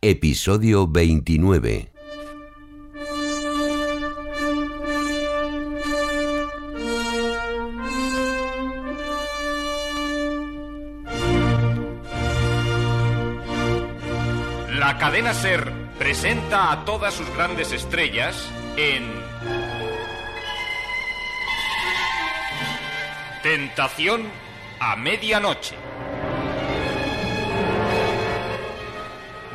Episodio 29. La cadena Ser presenta a todas sus grandes estrellas en Tentación a medianoche.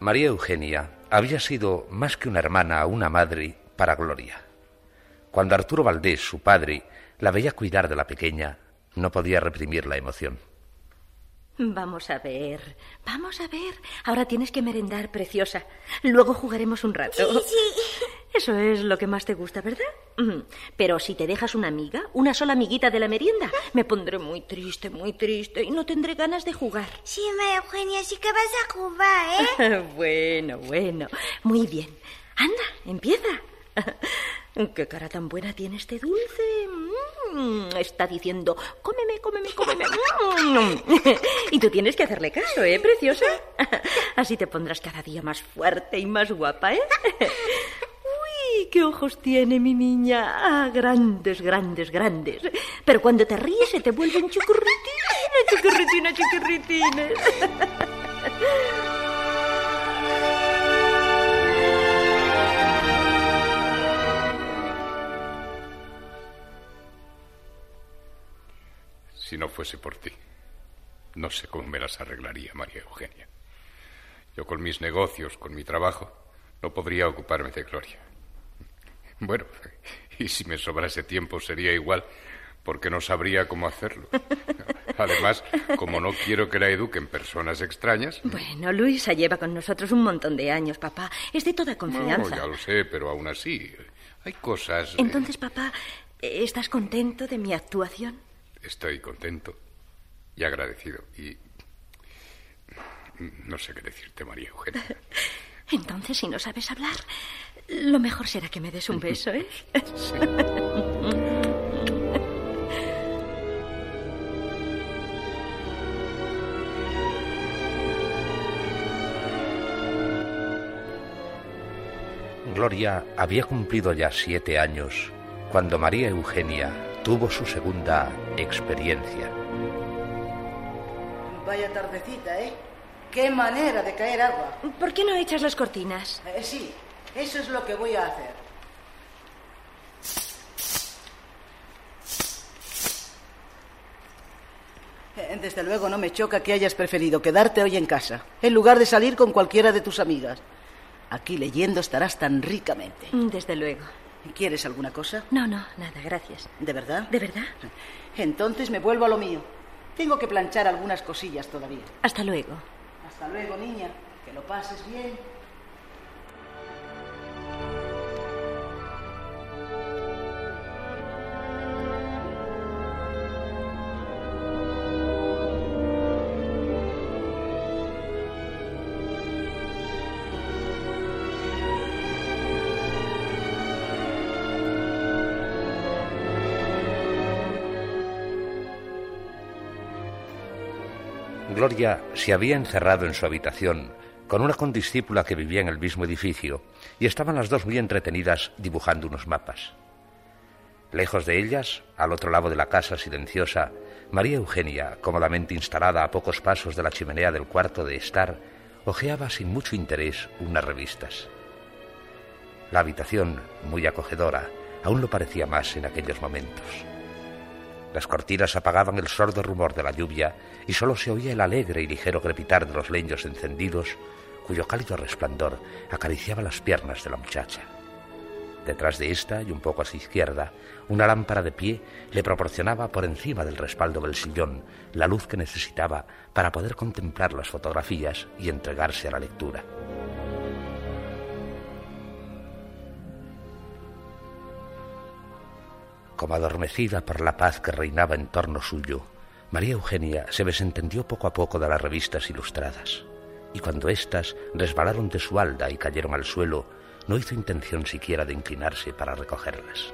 María Eugenia había sido más que una hermana, una madre para Gloria. Cuando Arturo Valdés, su padre, la veía cuidar de la pequeña, no podía reprimir la emoción. Vamos a ver, vamos a ver. Ahora tienes que merendar, preciosa. Luego jugaremos un rato. Sí, sí. Eso es lo que más te gusta, ¿verdad? Mm. Pero si te dejas una amiga, una sola amiguita de la merienda, me pondré muy triste, muy triste y no tendré ganas de jugar. Sí, María Eugenia, sí que vas a jugar, ¿eh? bueno, bueno. Muy bien. Anda, empieza. ¿Qué cara tan buena tiene este dulce? Mm, está diciendo, cómeme, cómeme, cómeme. Mm. y tú tienes que hacerle caso, ¿eh, preciosa? Así te pondrás cada día más fuerte y más guapa, ¿eh? Qué ojos tiene mi niña. Ah, grandes, grandes, grandes. Pero cuando te ríes se te vuelven chiquirritines, chiquirritines, chiquirritines. Si no fuese por ti, no sé cómo me las arreglaría, María Eugenia. Yo con mis negocios, con mi trabajo, no podría ocuparme de Gloria. Bueno, y si me sobrase tiempo sería igual, porque no sabría cómo hacerlo. Además, como no quiero que la eduquen personas extrañas. Bueno, Luisa lleva con nosotros un montón de años, papá. Es de toda confianza. No, ya lo sé, pero aún así, hay cosas. eh, Entonces, papá, ¿estás contento de mi actuación? Estoy contento y agradecido. Y. No sé qué decirte, María Eugenia. Entonces, si no sabes hablar, lo mejor será que me des un beso, ¿eh? Gloria había cumplido ya siete años cuando María Eugenia tuvo su segunda experiencia. Vaya tardecita, ¿eh? Qué manera de caer agua. ¿Por qué no echas las cortinas? Eh, sí, eso es lo que voy a hacer. Eh, Desde luego no me choca que hayas preferido quedarte hoy en casa, en lugar de salir con cualquiera de tus amigas. Aquí leyendo estarás tan ricamente. Desde luego. ¿Quieres alguna cosa? No, no, nada, gracias. ¿De verdad? ¿De verdad? Entonces me vuelvo a lo mío. Tengo que planchar algunas cosillas todavía. Hasta luego. Hasta luego, niña. Que lo pases bien. Gloria se había encerrado en su habitación con una condiscípula que vivía en el mismo edificio, y estaban las dos muy entretenidas dibujando unos mapas. Lejos de ellas, al otro lado de la casa silenciosa, María Eugenia, cómodamente instalada a pocos pasos de la chimenea del cuarto de estar, hojeaba sin mucho interés unas revistas. La habitación, muy acogedora, aún lo parecía más en aquellos momentos. Las cortinas apagaban el sordo rumor de la lluvia y sólo se oía el alegre y ligero crepitar de los leños encendidos, cuyo cálido resplandor acariciaba las piernas de la muchacha. Detrás de esta y un poco a su izquierda, una lámpara de pie le proporcionaba por encima del respaldo del sillón la luz que necesitaba para poder contemplar las fotografías y entregarse a la lectura. Como adormecida por la paz que reinaba en torno suyo, María Eugenia se desentendió poco a poco de las revistas ilustradas, y cuando éstas resbalaron de su alda y cayeron al suelo, no hizo intención siquiera de inclinarse para recogerlas.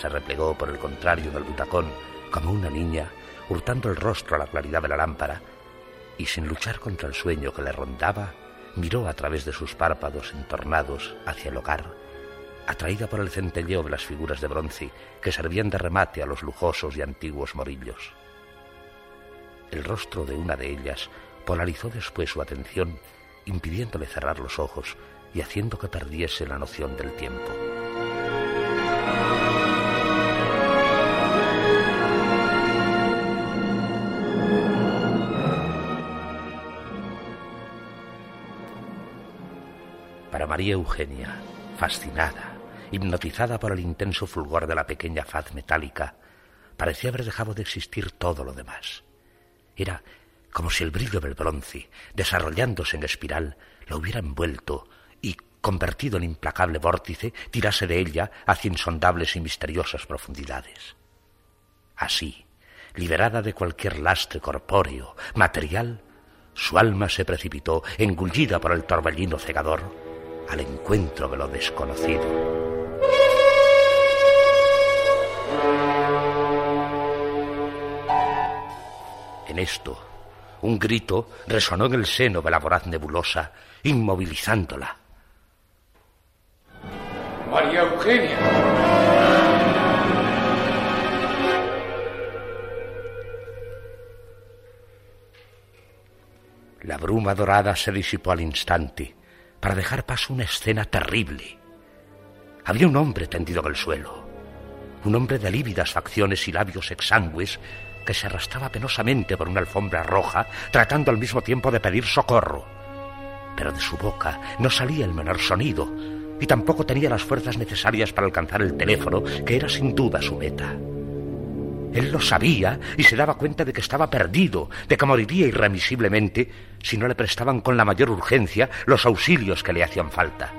Se replegó, por el contrario, del butacón, como una niña, hurtando el rostro a la claridad de la lámpara, y sin luchar contra el sueño que le rondaba, miró a través de sus párpados entornados hacia el hogar atraída por el centelleo de las figuras de bronce que servían de remate a los lujosos y antiguos morillos. El rostro de una de ellas polarizó después su atención, impidiéndole cerrar los ojos y haciendo que perdiese la noción del tiempo. Para María Eugenia, fascinada, hipnotizada por el intenso fulgor de la pequeña faz metálica, parecía haber dejado de existir todo lo demás. Era como si el brillo del bronce, desarrollándose en espiral, la hubiera envuelto y, convertido en implacable vórtice, tirase de ella hacia insondables y misteriosas profundidades. Así, liberada de cualquier lastre corpóreo, material, su alma se precipitó, engullida por el torbellino cegador, al encuentro de lo desconocido. En esto, un grito resonó en el seno de la voraz nebulosa, inmovilizándola. María Eugenia. La bruma dorada se disipó al instante para dejar paso a una escena terrible. Había un hombre tendido en el suelo, un hombre de lívidas facciones y labios exangües que se arrastraba penosamente por una alfombra roja, tratando al mismo tiempo de pedir socorro. Pero de su boca no salía el menor sonido, y tampoco tenía las fuerzas necesarias para alcanzar el teléfono, que era sin duda su meta. Él lo sabía y se daba cuenta de que estaba perdido, de que moriría irremisiblemente si no le prestaban con la mayor urgencia los auxilios que le hacían falta.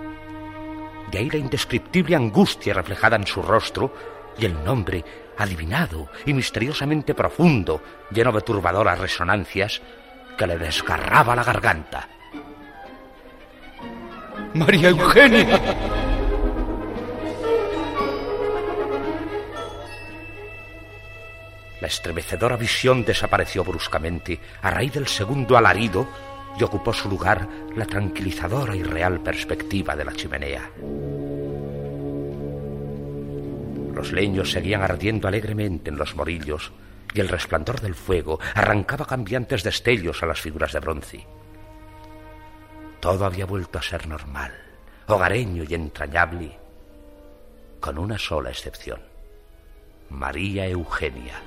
De ahí la indescriptible angustia reflejada en su rostro y el nombre adivinado y misteriosamente profundo, lleno de turbadoras resonancias, que le desgarraba la garganta. María Eugenia. La estremecedora visión desapareció bruscamente a raíz del segundo alarido y ocupó su lugar la tranquilizadora y real perspectiva de la chimenea. Los leños seguían ardiendo alegremente en los morillos y el resplandor del fuego arrancaba cambiantes destellos a las figuras de bronce. Todo había vuelto a ser normal, hogareño y entrañable, con una sola excepción. María Eugenia.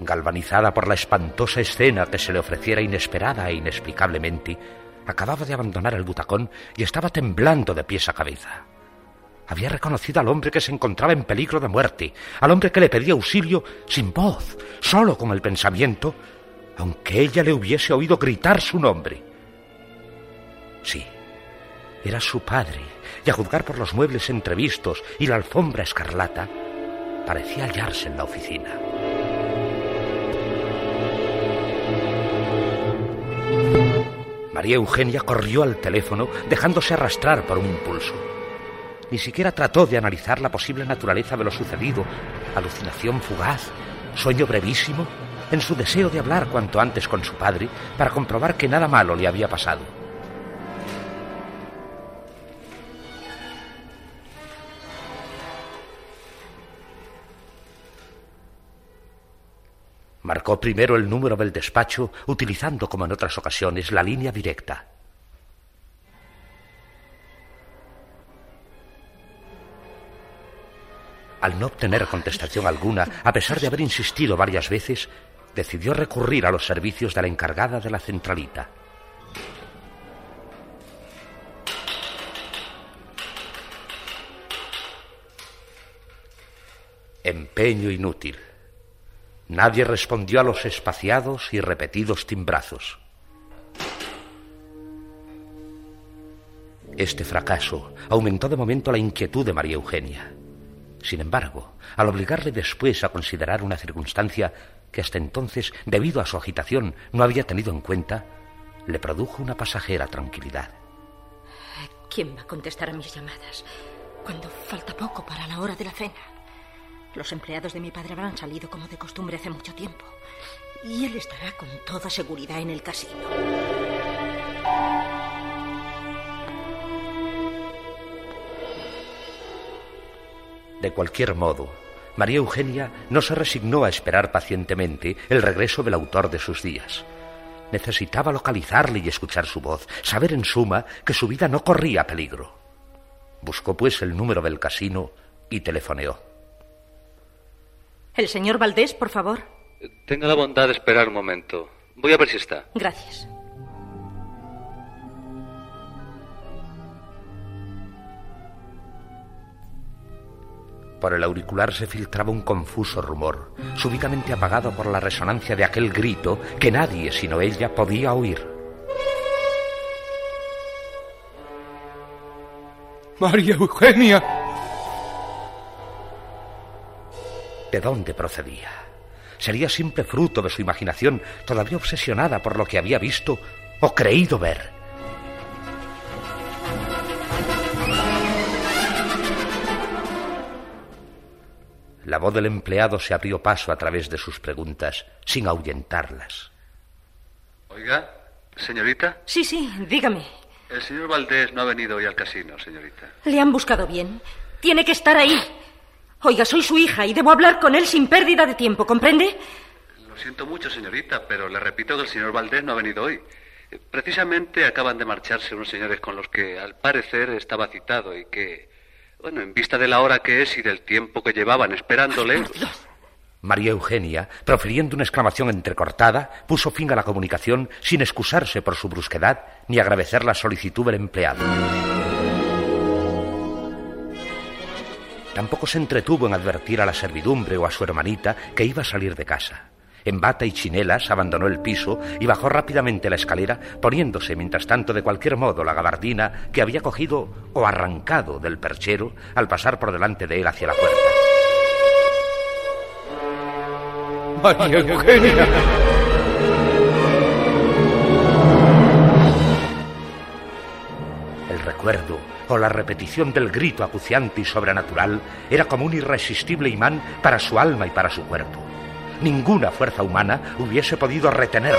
Galvanizada por la espantosa escena que se le ofreciera inesperada e inexplicablemente, acababa de abandonar el butacón y estaba temblando de pies a cabeza. Había reconocido al hombre que se encontraba en peligro de muerte, al hombre que le pedía auxilio sin voz, solo con el pensamiento, aunque ella le hubiese oído gritar su nombre. Sí, era su padre, y a juzgar por los muebles entrevistos y la alfombra escarlata, parecía hallarse en la oficina. María Eugenia corrió al teléfono dejándose arrastrar por un impulso. ni siquiera trató de analizar la posible naturaleza de lo sucedido. Alucinación fugaz, sueño brevísimo, en su deseo de hablar cuanto antes con su padre para comprobar que nada malo le había pasado. Marcó primero el número del despacho, utilizando, como en otras ocasiones, la línea directa. Al no obtener contestación alguna, a pesar de haber insistido varias veces, decidió recurrir a los servicios de la encargada de la centralita. Empeño inútil. Nadie respondió a los espaciados y repetidos timbrazos. Este fracaso aumentó de momento la inquietud de María Eugenia. Sin embargo, al obligarle después a considerar una circunstancia que hasta entonces, debido a su agitación, no había tenido en cuenta, le produjo una pasajera tranquilidad. ¿Quién va a contestar a mis llamadas cuando falta poco para la hora de la cena? Los empleados de mi padre habrán salido como de costumbre hace mucho tiempo. Y él estará con toda seguridad en el casino. De cualquier modo, María Eugenia no se resignó a esperar pacientemente el regreso del autor de sus días. Necesitaba localizarle y escuchar su voz, saber en suma que su vida no corría peligro. Buscó pues el número del casino y telefoneó. El señor Valdés, por favor. Tenga la bondad de esperar un momento. Voy a ver si está. Gracias. Por el auricular se filtraba un confuso rumor, súbitamente apagado por la resonancia de aquel grito que nadie sino ella podía oír. María Eugenia. ¿De dónde procedía? ¿Sería simple fruto de su imaginación, todavía obsesionada por lo que había visto o creído ver? La voz del empleado se abrió paso a través de sus preguntas, sin ahuyentarlas. Oiga, señorita. Sí, sí, dígame. El señor Valdés no ha venido hoy al casino, señorita. Le han buscado bien. Tiene que estar ahí. Oiga, soy su hija y debo hablar con él sin pérdida de tiempo, ¿comprende? Lo siento mucho, señorita, pero le repito que el señor Valdés no ha venido hoy. Precisamente acaban de marcharse unos señores con los que, al parecer, estaba citado y que, bueno, en vista de la hora que es y del tiempo que llevaban esperándole. María Eugenia, profiriendo una exclamación entrecortada, puso fin a la comunicación sin excusarse por su brusquedad ni agradecer la solicitud del empleado. Tampoco se entretuvo en advertir a la servidumbre o a su hermanita que iba a salir de casa. En bata y chinelas abandonó el piso y bajó rápidamente la escalera, poniéndose mientras tanto de cualquier modo la gabardina que había cogido o arrancado del perchero al pasar por delante de él hacia la puerta. María Eugenia. El recuerdo o la repetición del grito acuciante y sobrenatural era como un irresistible imán para su alma y para su cuerpo. Ninguna fuerza humana hubiese podido retenerla.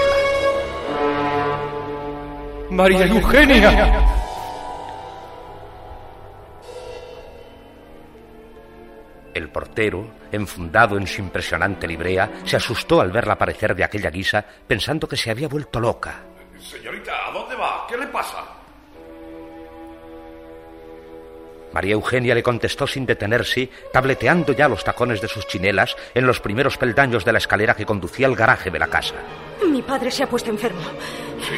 María Eugenia. El portero, enfundado en su impresionante librea, se asustó al verla aparecer de aquella guisa, pensando que se había vuelto loca. Señorita, ¿a dónde va? ¿Qué le pasa? María Eugenia le contestó sin detenerse, tableteando ya los tacones de sus chinelas en los primeros peldaños de la escalera que conducía al garaje de la casa. Mi padre se ha puesto enfermo. Sí.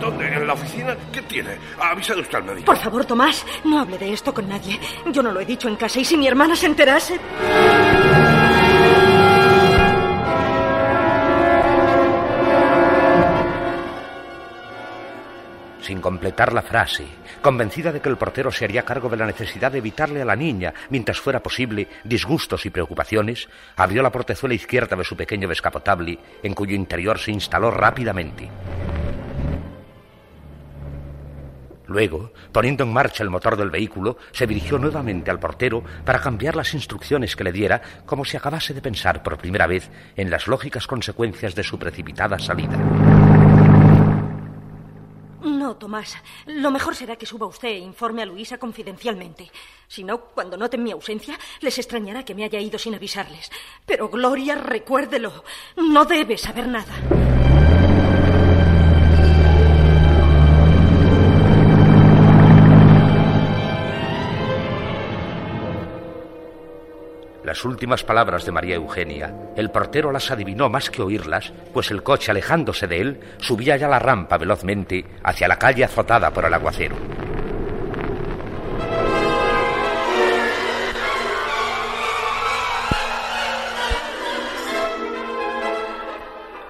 ¿Dónde? ¿En la oficina? ¿Qué tiene? ¿Ha avisado usted al médico? Por favor, Tomás, no hable de esto con nadie. Yo no lo he dicho en casa y si mi hermana se enterase... Sin completar la frase, convencida de que el portero se haría cargo de la necesidad de evitarle a la niña, mientras fuera posible, disgustos y preocupaciones, abrió la portezuela izquierda de su pequeño descapotable, en cuyo interior se instaló rápidamente. Luego, poniendo en marcha el motor del vehículo, se dirigió nuevamente al portero para cambiar las instrucciones que le diera, como si acabase de pensar por primera vez en las lógicas consecuencias de su precipitada salida. No, Tomás. Lo mejor será que suba usted e informe a Luisa confidencialmente. Si no, cuando noten mi ausencia, les extrañará que me haya ido sin avisarles. Pero Gloria, recuérdelo. No debe saber nada. Las últimas palabras de María Eugenia, el portero las adivinó más que oírlas, pues el coche, alejándose de él, subía ya la rampa velozmente hacia la calle azotada por el aguacero.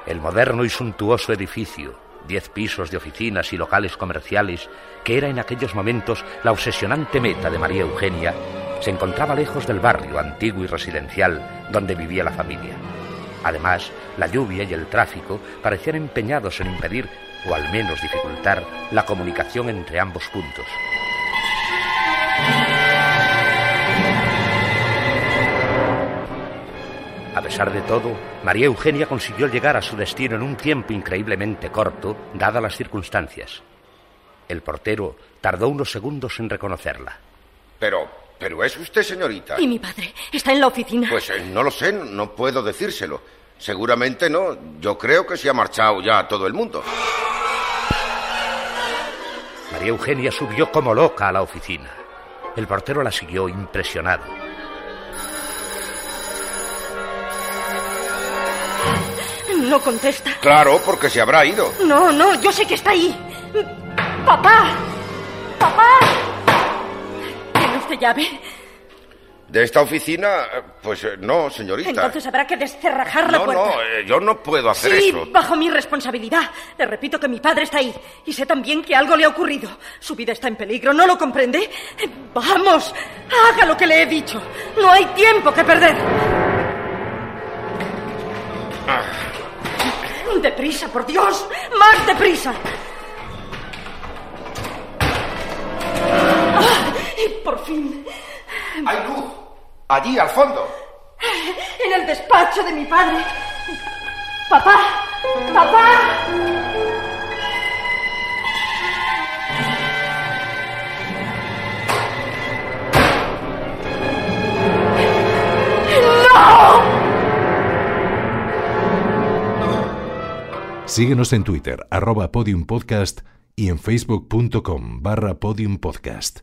El moderno y suntuoso edificio, diez pisos de oficinas y locales comerciales, que era en aquellos momentos la obsesionante meta de María Eugenia, se encontraba lejos del barrio antiguo y residencial donde vivía la familia. Además, la lluvia y el tráfico parecían empeñados en impedir, o al menos dificultar, la comunicación entre ambos puntos. A pesar de todo, María Eugenia consiguió llegar a su destino en un tiempo increíblemente corto, dadas las circunstancias. El portero tardó unos segundos en reconocerla. Pero, pero es usted, señorita. ¿Y mi padre? ¿Está en la oficina? Pues eh, no lo sé, no puedo decírselo. Seguramente no. Yo creo que se ha marchado ya todo el mundo. María Eugenia subió como loca a la oficina. El portero la siguió impresionado. No contesta. Claro, porque se habrá ido. No, no, yo sé que está ahí. ¡Papá! ¡Papá! ¿De esta oficina? Pues eh, no, señorita. Entonces habrá que descerrajar la no, puerta. no, eh, yo no puedo hacer sí, eso. bajo mi responsabilidad. Le repito que mi padre está ahí y sé también que algo le ha ocurrido. Su vida está en peligro, ¿no lo comprende? Vamos, haga lo que le he dicho. No hay tiempo que perder. Ah. Deprisa, por Dios, más deprisa. Por fin, Hay luz. Allí, al fondo. en el despacho de mi padre. Papá, papá. ¡No! Síguenos en Twitter, arroba podiumpodcast y en facebook.com barra podiumpodcast.